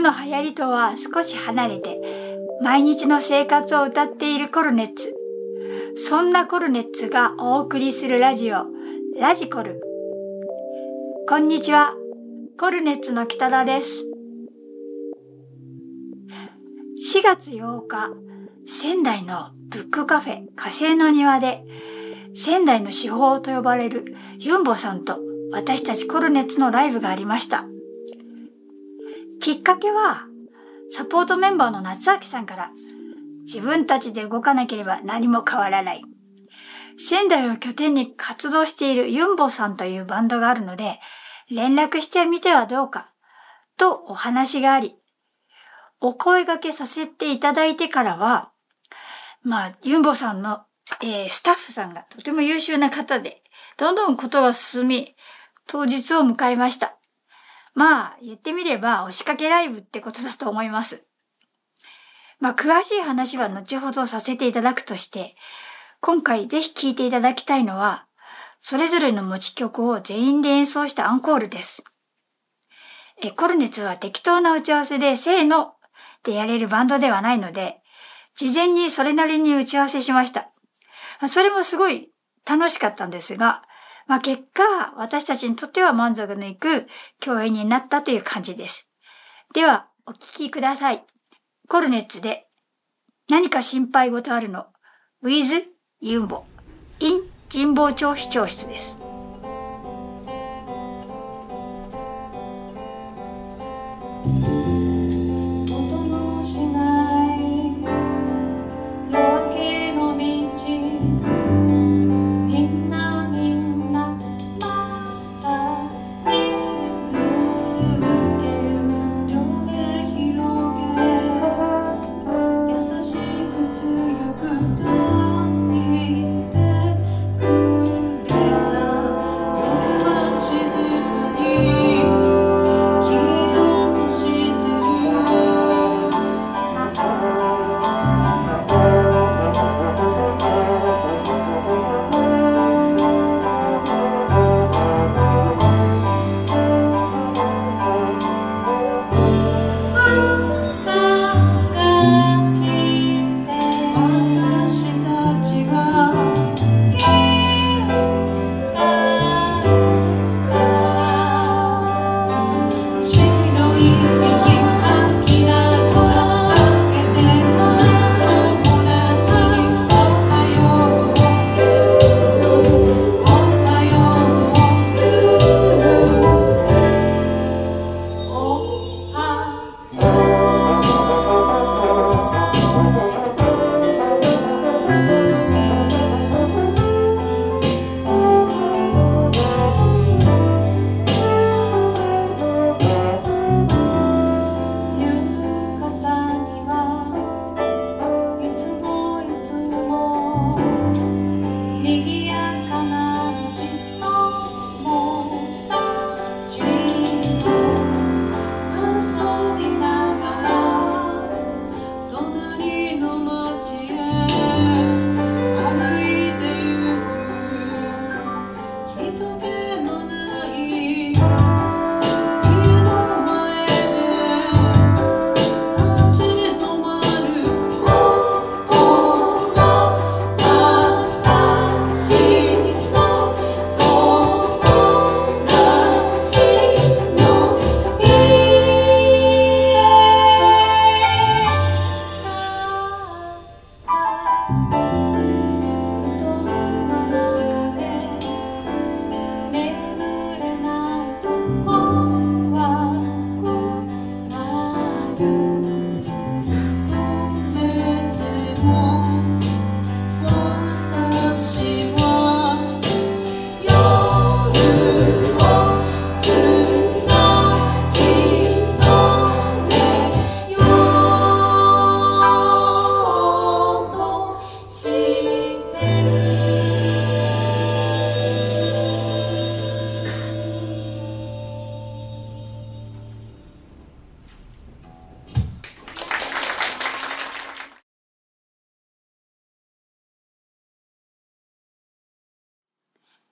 の流行りとは少し離れて、毎日の生活を歌っているコルネッツ。そんなコルネッツがお送りするラジオ、ラジコル。こんにちは、コルネッツの北田です。4月8日、仙台のブックカフェ火星の庭で、仙台の司法と呼ばれるユンボさんと私たちコルネッツのライブがありました。きっかけは、サポートメンバーの夏明さんから、自分たちで動かなければ何も変わらない。仙台を拠点に活動しているユンボさんというバンドがあるので、連絡してみてはどうか、とお話があり、お声掛けさせていただいてからは、まあ、ユンボさんの、えー、スタッフさんがとても優秀な方で、どんどんことが進み、当日を迎えました。まあ、言ってみれば、押しかけライブってことだと思います。まあ、詳しい話は後ほどさせていただくとして、今回ぜひ聴いていただきたいのは、それぞれの持ち曲を全員で演奏したアンコールです。え、コルネツは適当な打ち合わせで、せーのでやれるバンドではないので、事前にそれなりに打ち合わせしました。それもすごい楽しかったんですが、まあ、結果、私たちにとっては満足のいく共演になったという感じです。では、お聞きください。コルネッツで、何か心配事あるの ?with ユンボ in 神保町市長室です。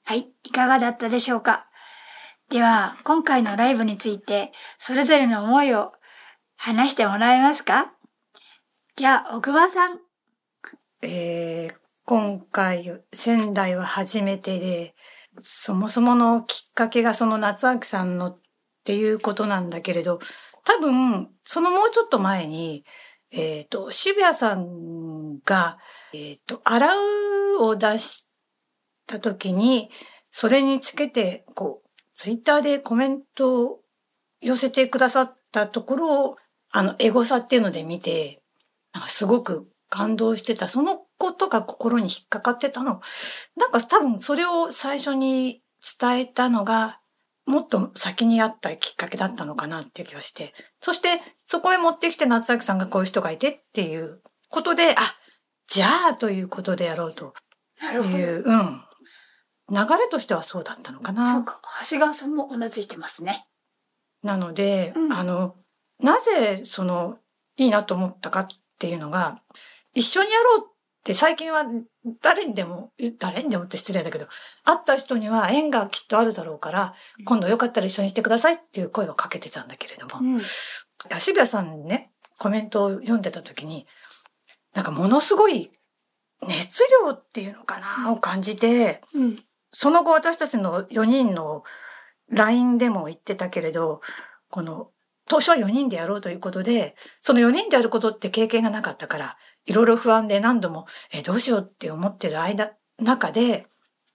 はい、いかがだったでしょうか？では、今回のライブについて、それぞれの思いを話してもらえますか？じゃあ、奥間さん。えー、今回、仙台は初めてで、そもそものきっかけがその夏秋さんのっていうことなんだけれど、多分、そのもうちょっと前に、えっ、と、渋谷さんが、えっ、と、洗うを出した時に、それにつけて、こう、ツイッターでコメントを寄せてくださったところを、あの、エゴサっていうので見て、なんかすごく感動してた。そのことが心に引っかかってたの。なんか多分それを最初に伝えたのが、もっと先にあったきっかけだったのかなっていう気がして。そして、そこへ持ってきて夏崎さんがこういう人がいてっていうことで、あ、じゃあということでやろうとなるほど。いう、うん。流れとしてはそうだったのかな。そうか。長谷川さんもうなずいてますね。なので、うんあの、なぜその、いいなと思ったかっていうのが、一緒にやろうって最近は誰にでも、誰にでもって失礼だけど、会った人には縁がきっとあるだろうから、今度よかったら一緒にしてくださいっていう声をかけてたんだけれども、うん。渋谷さんにね、コメントを読んでた時に、なんかものすごい熱量っていうのかな、を感じて、うん。その後私たちの4人の LINE でも言ってたけれど、この当初は4人でやろうということで、その4人でやることって経験がなかったから、いろいろ不安で何度も、え、どうしようって思ってる間、中で、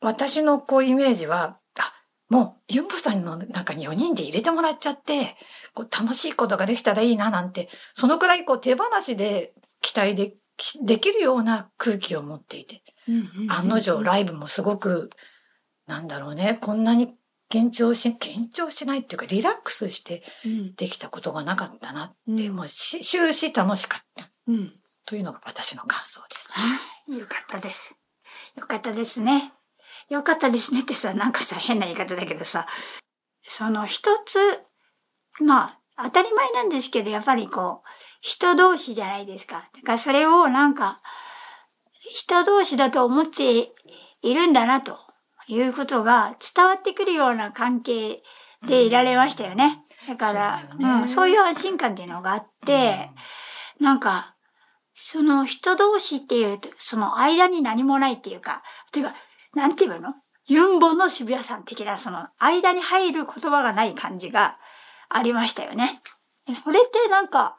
私のこうイメージは、あ、もうユンボさんの中に4人で入れてもらっちゃって、こう楽しいことができたらいいななんて、そのくらいこう手放しで期待できできるような空気を持っていて、うん案の定ライブもすごく、なんだろうね、こんなに緊張し、緊張しないっていうかリラックスしてうん。できたことがなかったなって、うんもうし終始楽しかったうん。というのが私の感想です。はい。よかったです。よかったですね。よかったですねってさ、なんかさ、変な言い方だけどさ、その一つ、まあ、当たり前なんですけど、やっぱりこう、人同士じゃないですか。だからそれをなんか、人同士だと思っているんだな、ということが伝わってくるような関係でいられましたよね。だから、そううん、そういう安心感っていうのがあって、なんか、その人同士っていうと、その間に何もないっていうか、例えば、なんていうの？ユンボの渋谷さん的な、その間に入る言葉がない感じがありましたよね。それってなんか、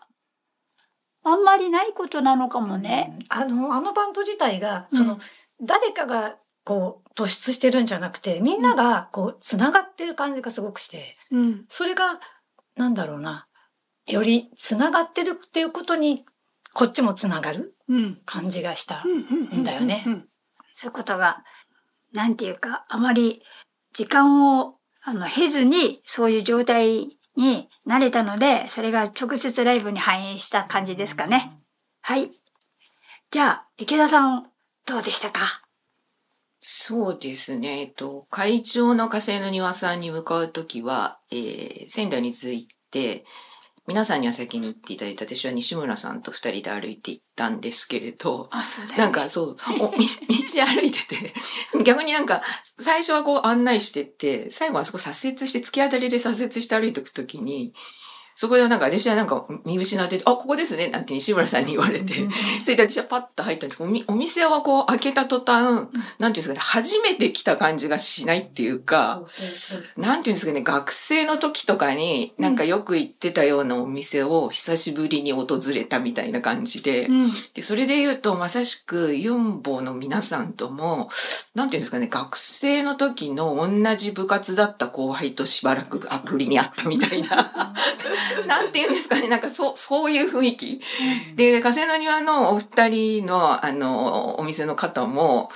あんまりないことなのかもね。あの、あのバンド自体が、うんその、誰かがこう突出してるんじゃなくて、みんながこう繋がってる感じがすごくして、うん。それが、なんだろうな、より繋がってるっていうことに、こっちも繋がるうん。感じがした。うんだよねそういうことが、なんていうか、あまり時間を、あの、経ずに、そういう状態になれたので、それが直接ライブに反映した感じですかね。はい。じゃあ、池田さん、どうでしたか？そうですね。えっと、会長の火星の庭さんに向かうときは、えー仙台に着いて、皆さんには先に行っていただいて、私は西村さんと二人で歩いて行ったんですけれど、あ、そうだなんかそう、道歩いてて、逆になんか、最初はこう案内してって、最後はそこ左折して、突き当たりで左折して歩いていくときに、そこでなんか私はなんか見失ってて、あ、ここですね、なんて西村さんに言われて、それで私はパッと入ったんですけど、お店はこう開けた途端、なんていうんですかね、初めて来た感じがしないっていうか、なんていうんですかね、学生の時とかになんかよく行ってたようなお店を久しぶりに訪れたみたいな感じで、うん。で、それで言うと、まさしくユンボの皆さんとも、なんていうんですかね、学生の時の同じ部活だった後輩としばらくアプリにあったみたいな、なんていうんですかね、なんかそう、そういう雰囲気。で、火星の庭のお二人の、あの、お店の方も、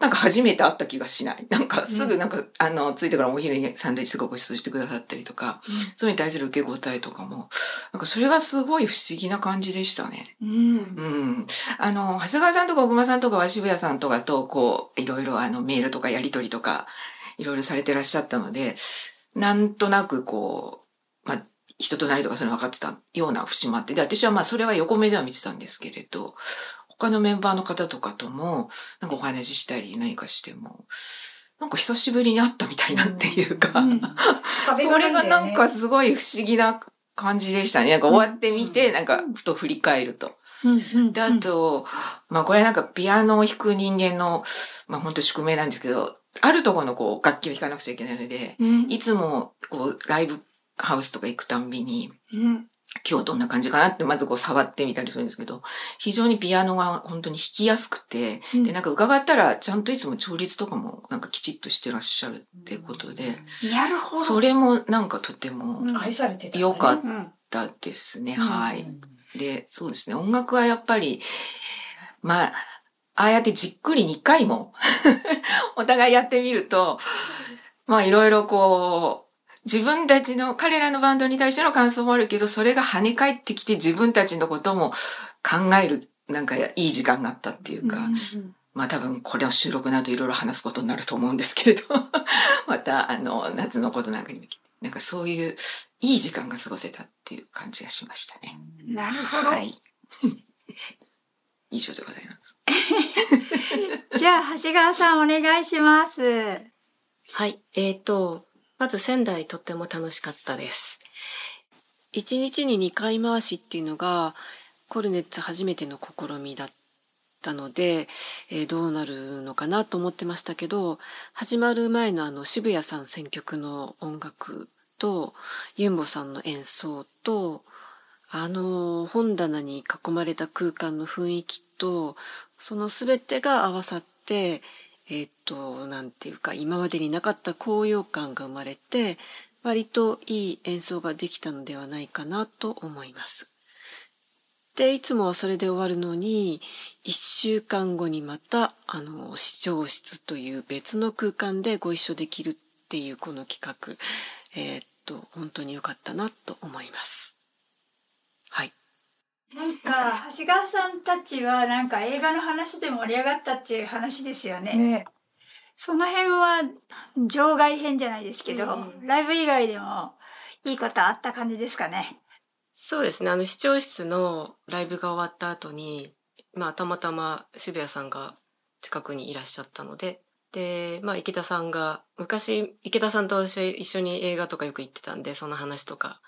なんか初めて会った気がしない。なんかすぐなんか、あの、着いてからお昼にサンドイッチとかご馳走してくださったりとか、それに対する受け答えとかも、なんかそれがすごい不思議な感じでしたね。うん。うん。あの、長谷川さんとか小熊さんとかは渋谷さんとかと、こう、いろいろあの、メールとかやりとりとか、いろいろされてらっしゃったので、なんとなくこう、まあ、人となりとかそういうの分かってたような節もあって、で、私はまあ、それは横目では見てたんですけれど、他のメンバーの方とかとも、なんかお話ししたり何かしても、なんか久しぶりに会ったみたいなっていうか、うん それがなんかすごい不思議な感じでしたね。なんか終わってみて、なんかふと振り返ると。で、あと、まあこれなんかピアノを弾く人間の、まあ本当宿命なんですけど、あるところのこう楽器を弾かなくちゃいけないので、うんいつもこうライブハウスとか行くたんびに、うん今日どんな感じかなってまずこう触ってみたりするんですけど、非常にピアノが本当に弾きやすくて、で、なんか伺ったらちゃんといつも調律とかもなんかきちっとしてらっしゃるってことで、なるほど。それもなんかとてもうん愛されてた、ね。良かっうん。たですね。うんはい。で、そうですね。音楽はやっぱり、まあ、ああやってじっくり2回も お互いやってみると、まあいろいろこう、自分たちの、彼らのバンドに対しての感想もあるけど、それが跳ね返ってきて自分たちのことも考える、なんかいい時間があったっていうか、まあ多分これを収録などいろいろ話すことになると思うんですけれど、またあの、夏のことなんかに向けて、なんかそういういい時間が過ごせたっていう感じがしましたね。なるほど。はい。以上でございます。じゃあ、長谷川さんお願いします。はい。えーと、まず仙台とっても楽しかったです。1日に2回回しっていうのが、コルネッツ初めての試みだったので、えーどうなるのかなと思ってましたけど、始まる前のあの渋谷さん選曲の音楽と、ユンボさんの演奏と、あの本棚に囲まれた空間の雰囲気と、その全てが合わさって、えっと、なんていうか、今までになかった高揚感が生まれて、割といい演奏ができたのではないかなと思います。で、いつもはそれで終わるのに、一週間後にまた、あの、視聴室という別の空間でご一緒できるっていうこの企画、えーっと、本当に良かったなと思います。はい。なんか、長谷川さんたちはなんか映画の話で盛り上がったっていう話ですよね。ね。その辺は場外編じゃないですけど、うんライブ以外でもいいことあった感じですかね。そうですね。あの、視聴室のライブが終わった後に、まあ、たまたま渋谷さんが近くにいらっしゃったので、で、まあ、池田さんが、昔、池田さんと私一緒に映画とかよく行ってたんで、その話とか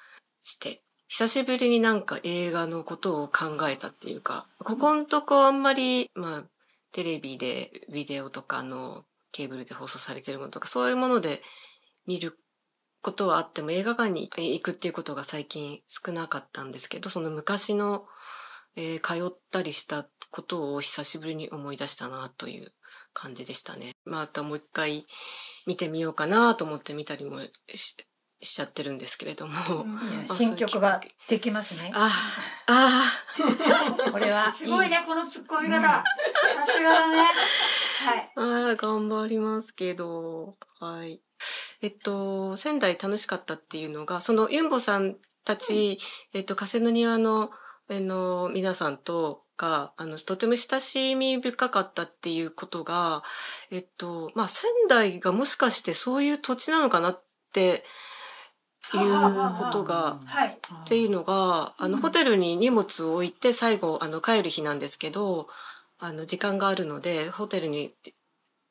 して、久しぶりになんか映画のことを考えたっていうか、ここんとこあんまり、まあ、テレビで、ビデオとかのケーブルで放送されてるものとか、そういうもので見ることはあっても映画館に行くっていうことが最近少なかったんですけど、その昔の、えー通ったりしたことを久しぶりに思い出したなという感じでしたね。またもう一回見てみようかなと思って見たりもししちゃってるんですけれども。あ新曲ができますね。ああ、あ これはすごいね、このツッコミ方。さすがだね。はい。あ、頑張りますけど、はい。えっと、仙台楽しかったっていうのが、そのユンボさんたち、えっと、風の庭の、あの、皆さんとが、あの、とても親しみ深かったっていうことが、えっと、まあ、仙台がもしかしてそういう土地なのかなっていうことが、はい。っていうのが、あの、ホテルに荷物を置いて最後、あの、帰る日なんですけど、あの、時間があるので、ホテルに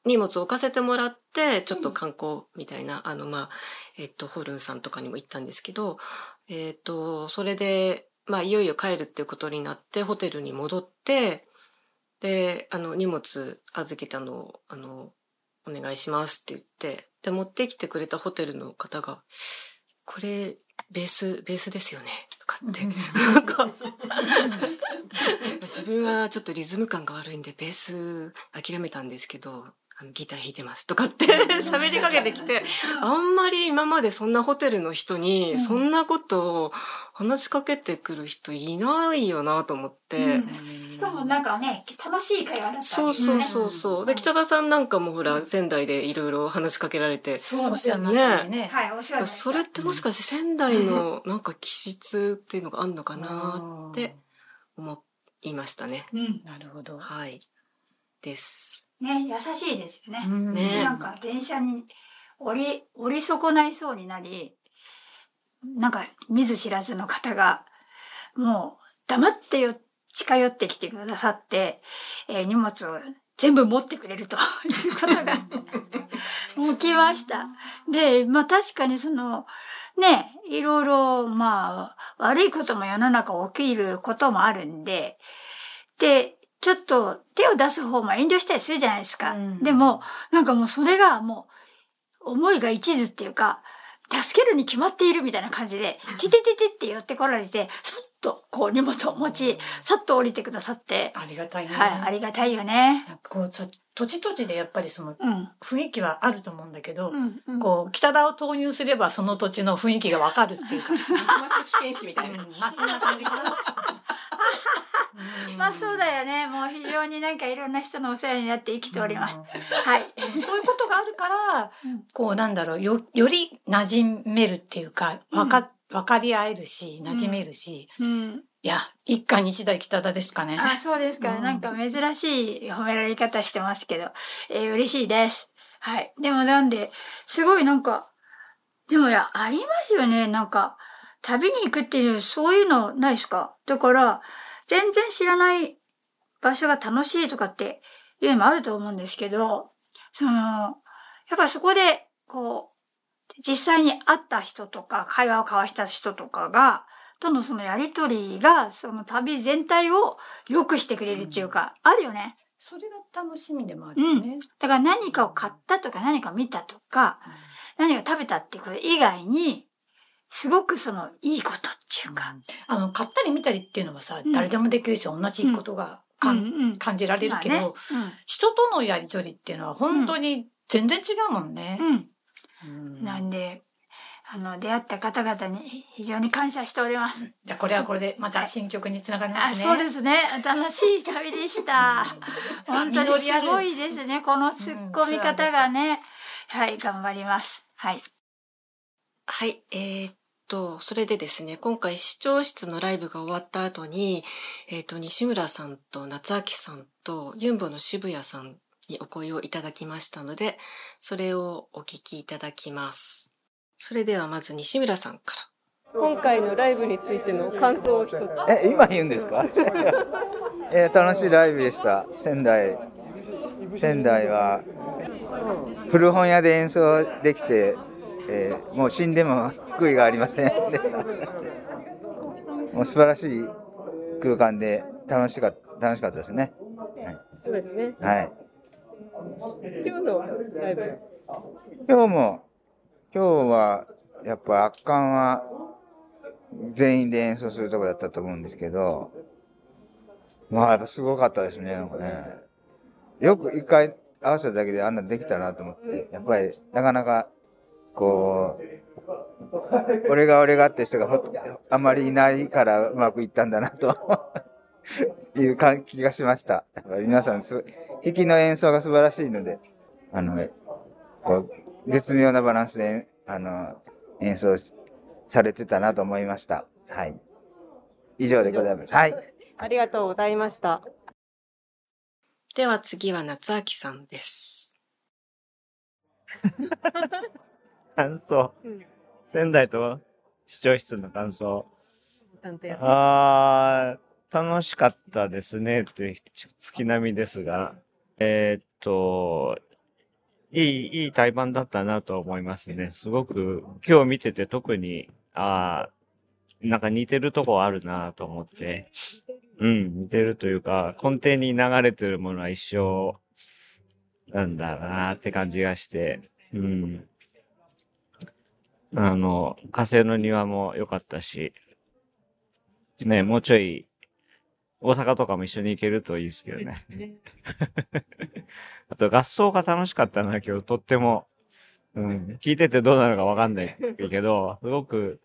荷物を置かせてもらって、ちょっと観光みたいな、あの、まあ、えっと、ホルンさんとかにも行ったんですけど、えっと、それで、まあ、いよいよ帰るっていうことになって、ホテルに戻って、で、あの、荷物預けたのを、あの、お願いしますって言って、で、持ってきてくれたホテルの方が、これ、ベース、ベースですよね。とかって。なんか、自分はちょっとリズム感が悪いんで、ベース諦めたんですけど、ギター弾いてますとかって喋りかけてきて、あんまり今までそんなホテルの人に、そんなことを話しかけてくる人いないよなと思って。しかもなんかね、楽しい会話だったんそうですね。そうそうそう。で、北田さんなんかもほら、仙台でいろいろ話しかけられて、そうお世話になったりね。はい、お世話にそれってもしかして仙台のなんか気質っていうのがあるのかなって思いましたね。うん。なるほど。はい。です。ね、優しいですよね。うんねなんか電車に降り、降り損ないそうになり、なんか見ず知らずの方が、もう黙ってよ、近寄ってきてくださって、えー荷物を全部持ってくれると いうことが 起きました。で、まあ確かにその、ね、いろいろ、まあ、悪いことも世の中起きることもあるんで、で、ちょっと手を出す方も遠慮したりするじゃないですか。うんでも、なんかもうそれがもう、思いが一途っていうか、助けるに決まっているみたいな感じで、ててててって寄ってこられて、スッとこう荷物を持ち、さっと降りてくださって、ありがたいね。はい、ありがたいよね。こうさ土地土地でやっぱりそのうん。雰囲気はあると思うんだけど、うん、うん。こう北田を投入すればその土地の雰囲気がわかるっていうか、マス試験士みたいな。うんまあそんな感じかな。まあそうだよね。もう非常になんかいろんな人のお世話になって生きております。はい。そういうことがあるから、うんこうなんだろう、よ、より馴染めるっていうか、わか、わかり合えるし、馴染めるし、うん。いや、一家に一台北田ですかね。あ、そうですか。うんなんか珍しい褒められ方してますけど、えー嬉しいです。はい。でもなんで、すごいなんか、でもや、ありますよね。なんか、旅に行くっていう、そういうのないですか？だから、全然知らない場所が楽しいとかっていうのもあると思うんですけど、その、やっぱそこで、こう、実際に会った人とか、会話を交わした人とかが、とのそのやりとりが、その旅全体を良くしてくれるっていうか、あるよね。それが楽しみでもあるよね。だから何かを買ったとか何か見たとか、何か食べたっていうこと以外に、すごくそのいいことっていうか、あの、買ったり見たりっていうのはさ、うん誰でもできるし、同じことがかん、うんうん感じられるけど、まあね人とのやりとりっていうのは本当に全然違うもんね。うん。ううんん。なんで、あの、出会った方々に非常に感謝しております。じゃあこれはこれでまた新曲につながりまあ、すね。そうですね。楽しい旅でした。本当にすごいですね。この突っ込み方がね。はい、頑張ります。はい。はい、えーっと、それでですね、今回視聴室のライブが終わった後に、えーっと、西村さんと夏明さんとユンボの渋谷さんにお声をいただきましたので、それをお聞きいただきます。それではまず西村さんから。今回のライブについての感想を一つ。え、今言うんですか？えー楽しいライブでした。仙台。仙台は、古本屋で演奏できて、えーもう死んでも悔いがありませんでした。もう素晴らしい空間で楽しかった、楽しかったですね。そうですね。はい。今日のライブ。今日も、今日は、やっぱ圧巻は、全員で演奏するとこだったと思うんですけど、まあ、やっぱすごかったですね、なんかね。よく一回合わせただけであんなできたなと思って、やっぱり、なかなか、こう、俺が俺がって人がほとあまりいないからうまくいったんだなと いう感気がしました。やっぱり皆さんす、弾きの演奏が素晴らしいので、あの、こう、絶妙なバランスで、あの、演奏しされてたなと思いました。はい。以上でございます。はい。ありがとうございました。では次は夏明さんです。感想。仙台と視聴室の感想。あー、楽しかったですねって月並みですが、えーっと、いい、いい対バンだったなと思いますね。すごく、今日見てて特に、あー、なんか似てるとこあるなと思って、うん、似てるというか、根底に流れてるものは一緒なんだなって感じがして、うん。あの、火星の庭も良かったし、ね、もうちょい、大阪とかも一緒に行けるといいですけどね。あと合奏が楽しかったな、今日、とっても。うん、聞いててどうなるかわかんないけど、すごく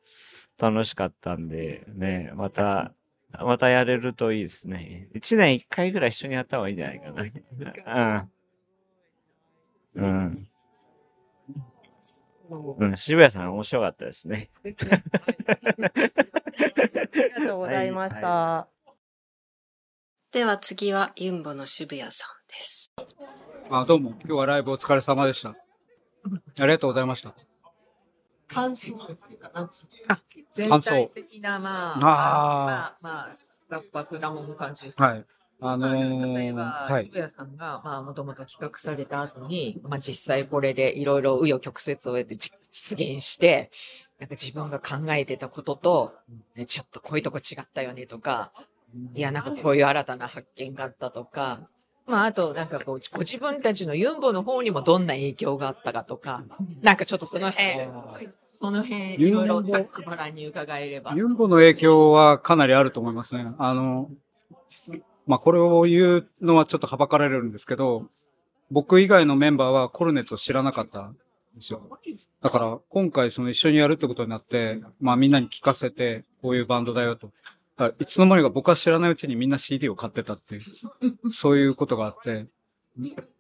楽しかったんで、ね、また、またやれるといいですね。一年一回ぐらい一緒にやった方がいいんじゃないかな。うん。うん。うん、渋谷さん面白かったですね。ありがとうございました。はでは次はユンボの渋谷さんです。あ、どうも。今日はライブお疲れ様でした。ありがとうございました。感想っていうか、なんつうの全体的な、まあ、あーまあ、まあ、ラッパーダモン感じですね。はい。あのー例えば、はい。渋谷さんが、まあ、もともと企画された後に、まあ、実際これでいろいろ紆余曲折を得て実実現して、なんか自分が考えてたことと、ね、ちょっとこういうとこ違ったよねとか、いや、なんかこういう新たな発見があったとか、まあ、あと、なんかこう、ご自分たちのユンボの方にもどんな影響があったかとか、なんかちょっとその辺、その辺、いろいろざっくばらんに伺えれば。ユンボの影響はかなりあると思いますね。あの、まあ、これを言うのはちょっとはばかられるんですけど、僕以外のメンバーはコルネッツを知らなかったんですよ。だから、今回その一緒にやるってことになって、まあみんなに聞かせて、こういうバンドだよと。いつの間にか僕は知らないうちにみんな CD を買ってたっていう、そういうことがあって、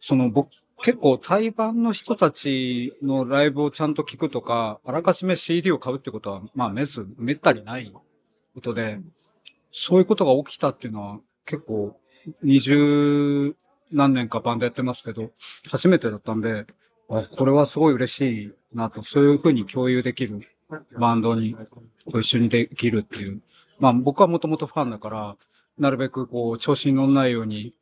その僕、結構対バンの人たちのライブをちゃんと聞くとか、あらかじめ CD を買うってことは、まあめず、めったにないことで、そういうことが起きたっていうのは結構二十何年かバンドやってますけど、初めてだったんで、これはすごい嬉しいなと、そういうふうに共有できるバンドに一緒にできるっていう。まあ僕はもともとファンだから、なるべくこう調子に乗んないように、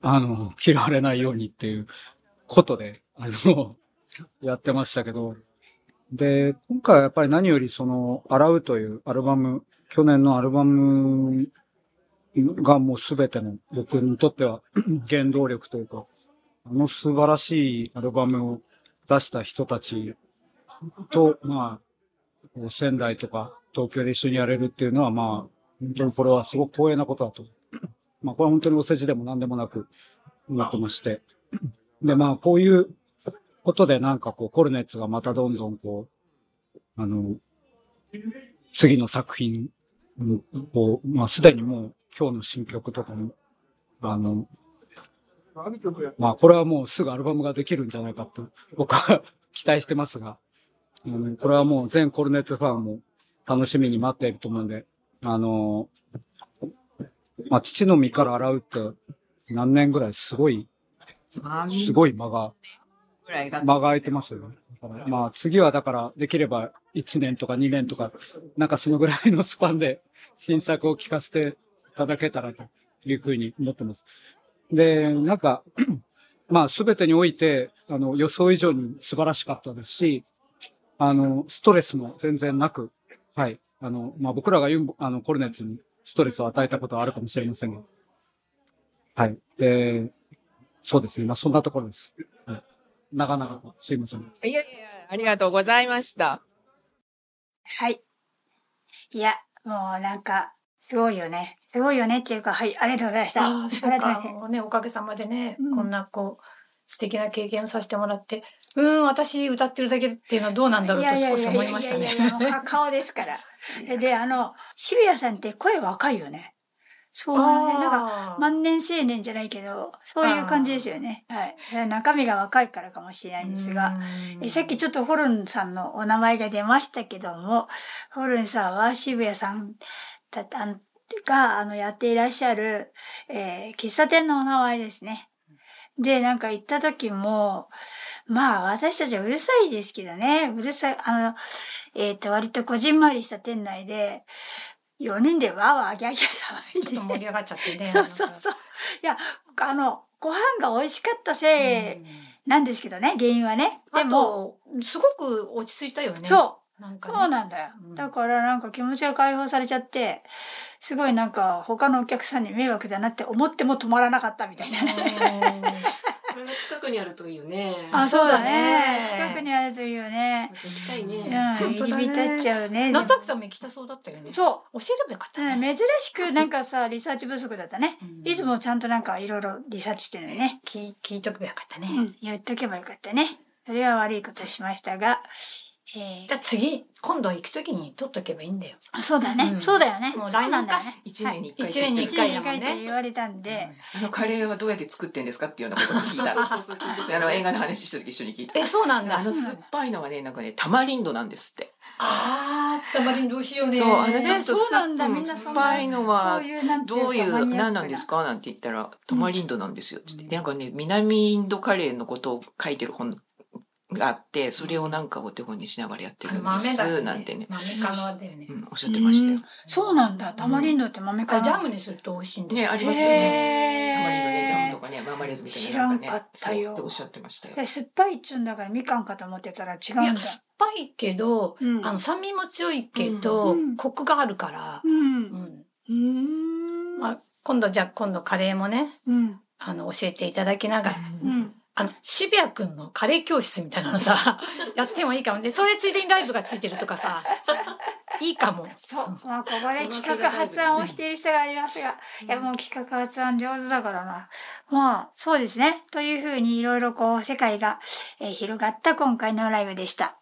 あの、嫌われないようにっていうことで、あの、やってましたけど、で、今回はやっぱり何よりその、洗うというアルバム、去年のアルバムがもうすべての僕にとっては 原動力というか、あの素晴らしいアルバムを出した人たちと、まあ、仙台とか東京で一緒にやれるっていうのは、まあ、本当にこれはすごく光栄なことだと。まあ、これは本当にお世辞でも何でもなく思ってまして。で、まあ、こういうことでなんかこう、コルネッツがまたどんどんこう、あの、次の作品を、まあ、すでにもう今日の新曲とかも、あの、まあ、これはもうすぐアルバムができるんじゃないかと、僕は 期待してますが、うん、これはもう全コルネッツファンも楽しみに待っていると思うんで、あの、まあ、父の身から洗うって何年ぐらいすごい、すごい間が、間が空いてますよね。まあ次はだからできれば1年とか2年とか、なんかそのぐらいのスパンで新作を聞かせていただけたらというふうに思ってます。で、なんか、まあ全てにおいて、あの予想以上に素晴らしかったですし、あの、ストレスも全然なく、はい。あの、まあ僕らがユンボあの、コルネッツにストレスを与えたことはあるかもしれませんが。はい。で、そうですね。まあそんなところです。はい、長々とすいません。いやいや、ありがとうございました。はい。いや、もうなんか、すごいよね。すごいよねっていうか、はい、ありがとうございました。ああ、そうか。もうね、おかげさまでね、うんこんなこう、素敵な経験をさせてもらって、うーん、私歌ってるだけっていうのはどうなんだろうと少し思いましたねいやい。やいやいやもうか顔ですから。で、あの、渋谷さんって声若いよね。そうなんで、なんか、万年青年じゃないけど、そういう感じですよね。はい。中身が若いからかもしれないんですが、うんえさっきちょっとホルンさんのお名前が出ましたけども、ホルンさんは渋谷さんだあのがあのやっていらっしゃる、えー喫茶店のお名前ですね。で、なんか行った時も、まあ私たちはうるさいですけどね、うるさい、あの、えっ、と、割とこじんまりした店内で、4人でわーわーギャーギャー騒いで。ちょっと盛り上がっちゃってね。そうそうそう。いや、あの、ご飯が美味しかったせいなんですけどね、原因はね。でも、すごく落ち着いたよね。そう。なんかねそうなんだよ。うんだからなんか気持ちが解放されちゃって、すごいなんか他のお客さんに迷惑だなって思っても止まらなかったみたいなね。これが近くにあるといいよね。あ、そうだそうだねね。近くにあるといいよね。行きたいね。うん、入り浸っちゃうね。夏秋さんも行きたそうだったよね。そう。教えればよかったね。うん珍しくなんかさ、リサーチ不足だったね。いつもちゃんとなんかいろいろリサーチしてるのにね。聞聞いとけばよかったね。うん、言っとけばよかったね。それは悪いことをしましたが、えじゃあ次、今度行くときに撮っとけばいいんだよ。ー、そうだね、うんそうだよね。もうそう来年か？なんだよね。一年に一回一年に一一回って。言われたんで、あのカレーはどうやって作ってんですかっていうようなことを聞いた。そうそうそうあの映画の話した時一緒に聞いた。え、そうなんだ。あの酸っぱいのはね、なんかね、タマリンドなんですって。あー、たまりにどうしようね。そう、あのちょっと酸なんだみんなそんな酸っぱいのはどういう、何なんですか？なんて言ったら、タマリンドなんですよ。つって。なんかね、南インドカレーのことを書いてる本があって、それをなんかお手本にしながらやってるんです。なんてね。豆かのだよねう。ん、おっしゃってましたよ。そうなんだ。タマリンドって豆かジャムにすると美味しいんだよ。ね、ありますよね。タマリンドね、ジャムとかね、マーマレードみたいな。知らんかったよおっしゃってましたよ。え酸っぱいっつうんだからみかんかと思ってたら違うんだ。ぱいけど、うんあの、酸味も強いけど、うんコクがあるから、うん。うん。まあ、今度じゃあ今度カレーもね、うん。あの、教えていただきながら、うん。あの、渋谷くんのカレー教室みたいなのさ、やってもいいかもね。それついでにライブがついてるとかさ、いいかも。そう。まあ、ここで企画発案をしている人がありますが、いや、もう企画発案上手だからな。まあ、そうですね。というふうにいろいろこう、世界が、えー広がった今回のライブでした。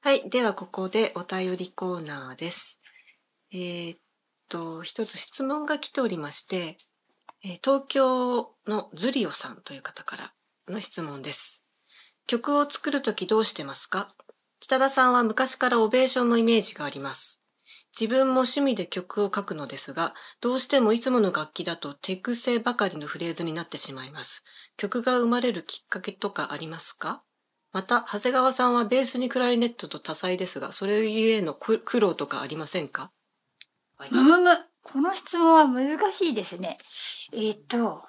はい。では、ここでお便りコーナーです。えーっと、一つ質問が来ておりまして、え東京のズリオさんという方からの質問です。曲を作るときどうしてますか？北田さんは昔からオベーションのイメージがあります。自分も趣味で曲を書くのですが、どうしてもいつもの楽器だと手癖ばかりのフレーズになってしまいます。曲が生まれるきっかけとかありますか？また、長谷川さんはベースにクラリネットと多彩ですが、それゆえの苦労とかありませんか？むむむ。この質問は難しいですね。えーっと、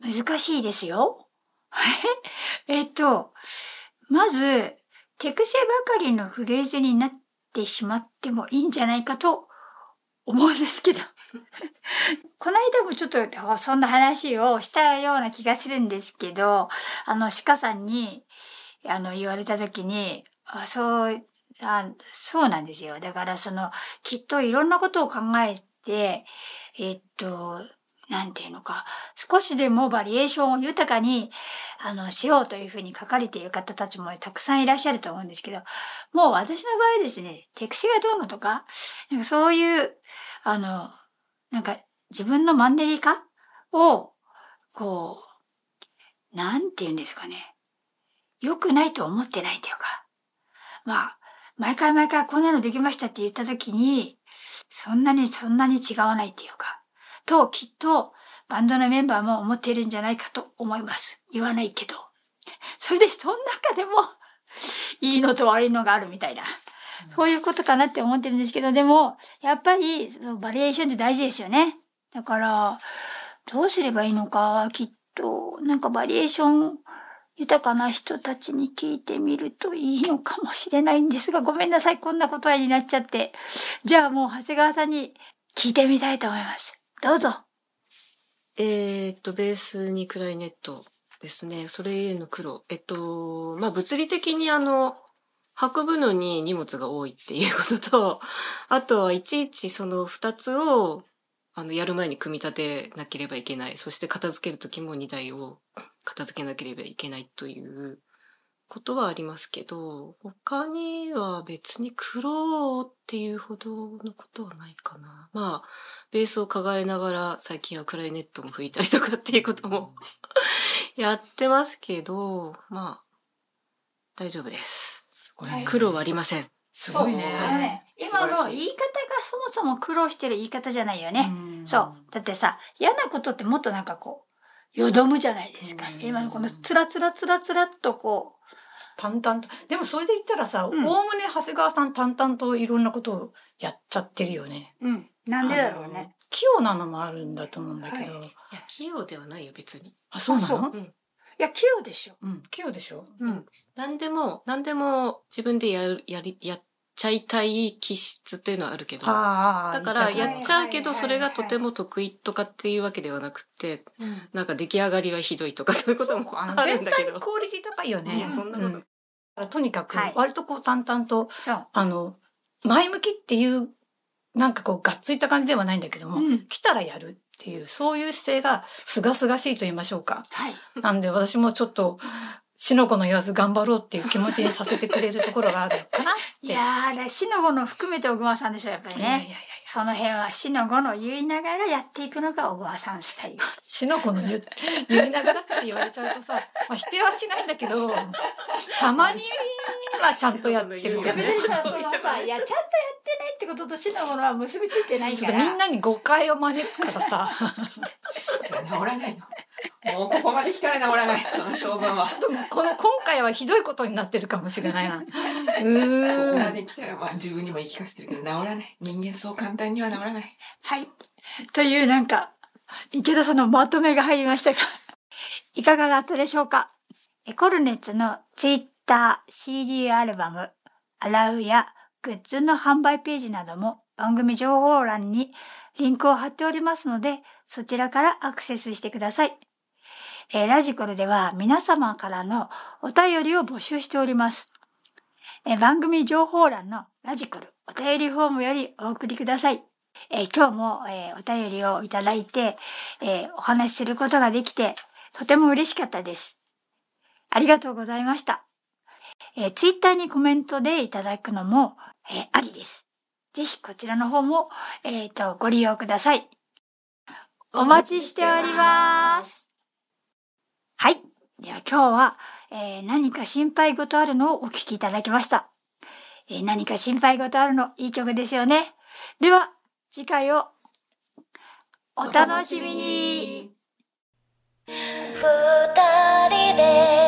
難しいですよ。えっと、まず、手癖ばかりのフレーズになってしまってもいいんじゃないかと思うんですけど。この間もちょっとそんな話をしたような気がするんですけど、あの、鹿さんに、あの、言われた時に、あそう、あそうなんですよ。だからその、きっといろんなことを考えて、えっと、なんていうのか、少しでもバリエーションを豊かに、あの、しようというふうに書かれている方たちもたくさんいらっしゃると思うんですけど、もう私の場合ですね、手癖がどうのとか、なんかそういう、あの、なんか自分のマンネリ化を、こう、なんていうんですかね、良くないと思ってないというか、まあ、毎回毎回こんなのできましたって言った時に、そんなにそんなに違わないっていうか、ときっとバンドのメンバーも思っているんじゃないかと思います。言わないけど。それでその中でも、いいのと悪いのがあるみたいな。そういうことかなって思ってるんですけど、でも、やっぱり、そのバリエーションって大事ですよね。だから、どうすればいいのか、きっと、なんかバリエーション豊かな人たちに聞いてみるといいのかもしれないんですが、ごめんなさい、こんな答えになっちゃって。じゃあもう長谷川さんに聞いてみたいと思います。どうぞ。えーっと、ベースにクラリネットですね。それへの苦労。えっと、まあ、物理的にあの、運ぶのに荷物が多いっていうことと、あとはいちいちその二つを、あの、やる前に組み立てなければいけない。そして片付けるときも荷台を片付けなければいけないということはありますけど、他には別に苦労っていうほどのことはないかな。まあ、ベースを抱えながら最近はクラリネットも吹いたりとかっていうことも やってますけど、まあ、大丈夫です。苦労はありません。すごいね。あのね今の言い方がそもそも苦労してる言い方じゃないよね。そう。だってさ、嫌なことってもっとなんかこう、よどむじゃないですか。今のこのつらつらつらつらっとこ淡々と。でもそれで言ったらさ、おおうんむね長谷川さん淡々といろんなことをやっちゃってるよね。う、うん。なんでだろうね。器用なのもあるんだと思うんだけど。はいいや、器用ではないよ、別に。あ、そうなあのうん。いや、器用でしょ。うん、器用でしょ？うん。何でも、何でも自分でやる、やり、やっちゃいたい気質っていうのはあるけど、あだからやっちゃうけど、はいそれがとても得意とかっていうわけではなくて、うん。なんか出来上がりはひどいとか そういうこともあるん全だけど。体クオリティ高いよね。そんなこととにかくはい、割とこう淡々と。あの、前向きっていう、なんかこう、がっついた感じではないんだけども、うん来たらやるっていう、そういう姿勢が、すがすがしいと言いましょうか。はい。なんで私もちょっと、しのこの言わず頑張ろうっていう気持ちにさせてくれるところがあるのかなって。いやー、死の子の含めて小熊さんでしょ、やっぱりね。いやいやいやその辺は死の子の言いながらやっていくのが小熊さんスタイル。しのこの言言いながらって言われちゃうとさ、まあ、否定はしないんだけど、たまにはちゃんとやってるいやよね別にさ、そのさ、いや、ちゃんとやってないってことと死の子のは結びついてないちょっとから。みんなに誤解を招くからさ、それ治らないの。もうここまで来たら治らない、その性分は。ちょっともうこの今回はひどいことになってるかもしれないな。うここーん。まで来たら、まあ自分にも言い聞かせてるけど、治らない。人間そう簡単には治らない。はい。というなんか、池田さんのまとめが入りましたが、いかがだったでしょうか？えコルネッツのツイッター、CD アルバム、アラウやグッズの販売ページなども番組情報欄にリンクを貼っておりますので、そちらからアクセスしてください。えーラジコルでは皆様からのお便りを募集しております。えー番組情報欄のラジコルお便りフォームよりお送りください。えー今日も、えお便りをいただいて、えお話しすることができて、とても嬉しかったです。ありがとうございました。えー、ツイッターにコメントでいただくのも、えーありです。ぜひこちらの方も、えっ、と、ご利用ください。お待ちしております。はい。では今日は、えー何か心配事あるのをお聞きいただきました。えー何か心配事あるの、いい曲ですよね。では、次回をお楽しみに二人で